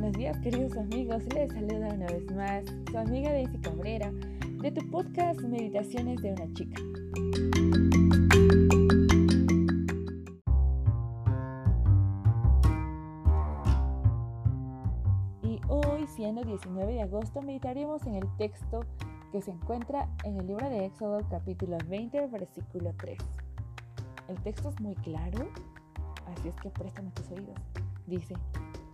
buenos días queridos amigos, les saluda una vez más su amiga Daisy Cabrera de tu podcast Meditaciones de una chica. Y hoy, siendo 19 de agosto, meditaremos en el texto que se encuentra en el libro de Éxodo capítulo 20, versículo 3. El texto es muy claro, así es que préstame tus oídos. Dice,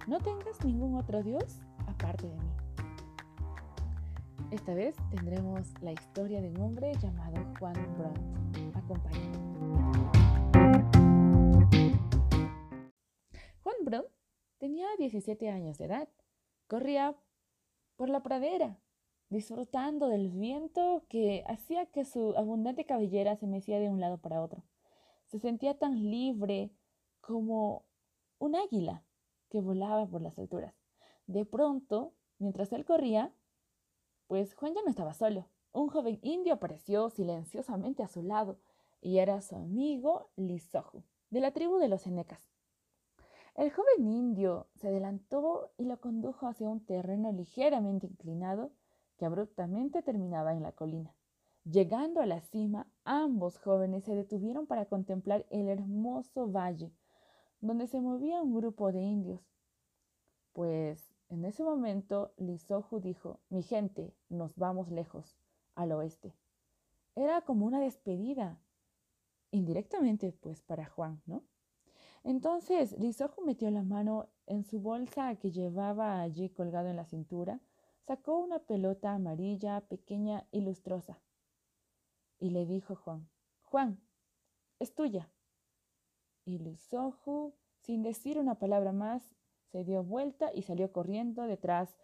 no tengas ningún otro Dios aparte de mí. Esta vez tendremos la historia de un hombre llamado Juan Brunt. Acompáñame. Juan Brunt tenía 17 años de edad. Corría por la pradera, disfrutando del viento que hacía que su abundante cabellera se mecía de un lado para otro. Se sentía tan libre como un águila que volaba por las alturas. De pronto, mientras él corría, pues Juan ya no estaba solo. Un joven indio apareció silenciosamente a su lado y era su amigo Lisoju, de la tribu de los Senecas. El joven indio se adelantó y lo condujo hacia un terreno ligeramente inclinado que abruptamente terminaba en la colina. Llegando a la cima, ambos jóvenes se detuvieron para contemplar el hermoso valle donde se movía un grupo de indios. Pues en ese momento Lisoju dijo, mi gente, nos vamos lejos, al oeste. Era como una despedida, indirectamente pues para Juan, ¿no? Entonces Lisoju metió la mano en su bolsa que llevaba allí colgado en la cintura, sacó una pelota amarilla, pequeña y lustrosa, y le dijo a Juan, Juan, es tuya. Y Lisoju, sin decir una palabra más, se dio vuelta y salió corriendo detrás,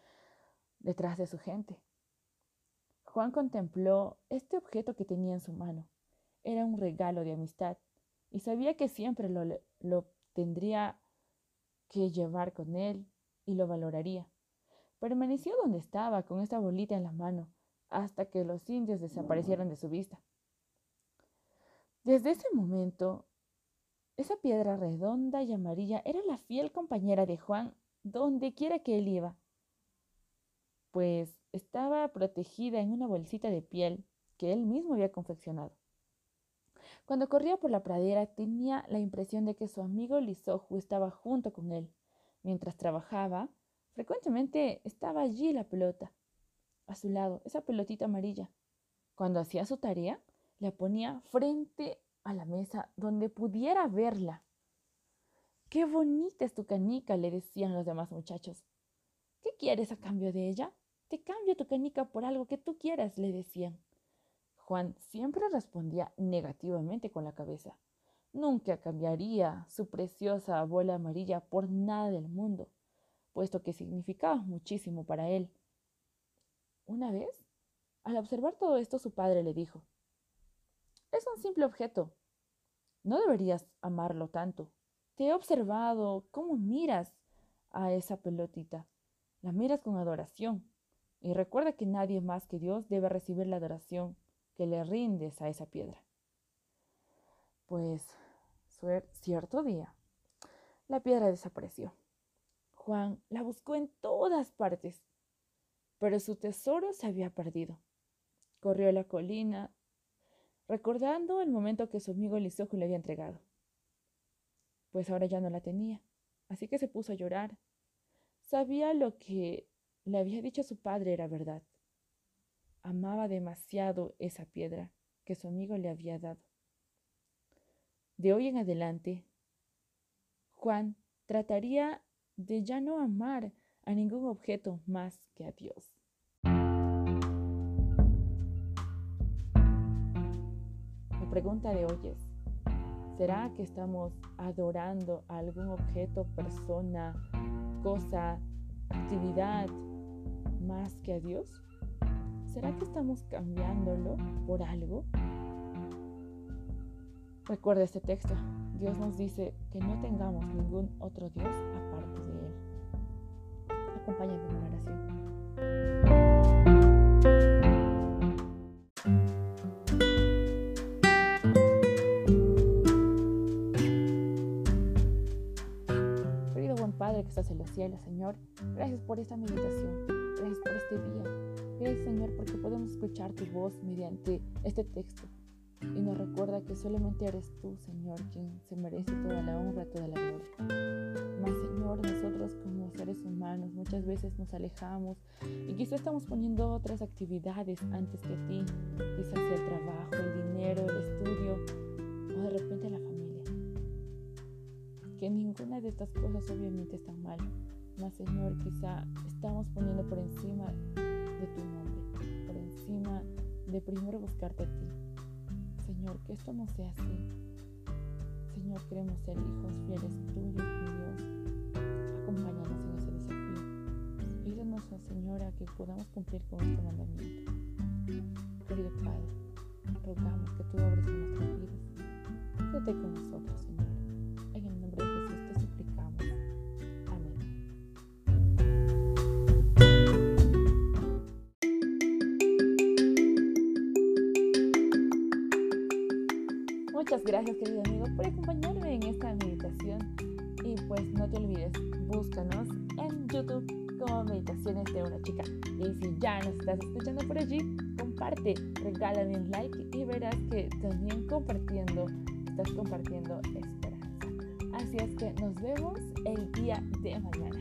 detrás de su gente. Juan contempló este objeto que tenía en su mano. Era un regalo de amistad y sabía que siempre lo, lo tendría que llevar con él y lo valoraría. Permaneció donde estaba con esta bolita en la mano hasta que los indios desaparecieron de su vista. Desde ese momento, esa piedra redonda y amarilla era la fiel compañera de Juan donde quiera que él iba, pues estaba protegida en una bolsita de piel que él mismo había confeccionado. Cuando corría por la pradera tenía la impresión de que su amigo Lisoju estaba junto con él. Mientras trabajaba, frecuentemente estaba allí la pelota, a su lado, esa pelotita amarilla. Cuando hacía su tarea, la ponía frente a la mesa donde pudiera verla. Qué bonita es tu canica, le decían los demás muchachos. ¿Qué quieres a cambio de ella? Te cambio tu canica por algo que tú quieras, le decían. Juan siempre respondía negativamente con la cabeza. Nunca cambiaría su preciosa bola amarilla por nada del mundo, puesto que significaba muchísimo para él. Una vez, al observar todo esto, su padre le dijo, es un simple objeto. No deberías amarlo tanto. Te he observado cómo miras a esa pelotita. La miras con adoración. Y recuerda que nadie más que Dios debe recibir la adoración que le rindes a esa piedra. Pues cierto día, la piedra desapareció. Juan la buscó en todas partes, pero su tesoro se había perdido. Corrió a la colina recordando el momento que su amigo Lisojo le había entregado. Pues ahora ya no la tenía, así que se puso a llorar. Sabía lo que le había dicho su padre era verdad. Amaba demasiado esa piedra que su amigo le había dado. De hoy en adelante, Juan trataría de ya no amar a ningún objeto más que a Dios. Pregunta de hoy es, ¿será que estamos adorando a algún objeto, persona, cosa, actividad más que a Dios? ¿Será que estamos cambiándolo por algo? Recuerda este texto. Dios nos dice que no tengamos ningún otro Dios aparte de Él. Acompáñame en oración. Estás en los cielos, Señor, gracias por esta meditación, gracias por este día. Gracias, Señor, porque podemos escuchar tu voz mediante este texto. Y nos recuerda que solamente eres tú, Señor, quien se merece toda la honra, toda la gloria. Mas, Señor, nosotros como seres humanos muchas veces nos alejamos y quizás estamos poniendo otras actividades antes que a ti. Quizás el trabajo, el dinero, el estudio o de repente la familia. Que ninguna de estas cosas obviamente está mal. Mas, Señor, quizá estamos poniendo por encima de tu nombre, por encima de primero buscarte a ti. Señor, que esto no sea así. Señor, queremos ser hijos fieles tuyos, mi Dios. Acompáñanos en ese desafío. Ayúdanos, Señor, a que podamos cumplir con este mandamiento. Querido Padre, rogamos que tú obres en nuestras vidas. Quédate con nosotros, Señor. Gracias, querido amigo, por acompañarme en esta meditación. Y pues no te olvides, búscanos en YouTube como Meditaciones de una chica. Y si ya nos estás escuchando por allí, comparte, regálame un like y verás que también compartiendo, estás compartiendo esperanza. Así es que nos vemos el día de mañana.